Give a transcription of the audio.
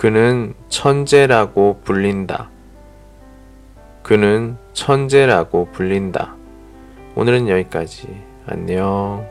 그는 천재라고 불린다. 그는 천재라고 불린다. 오늘은 여기까지. 안녕.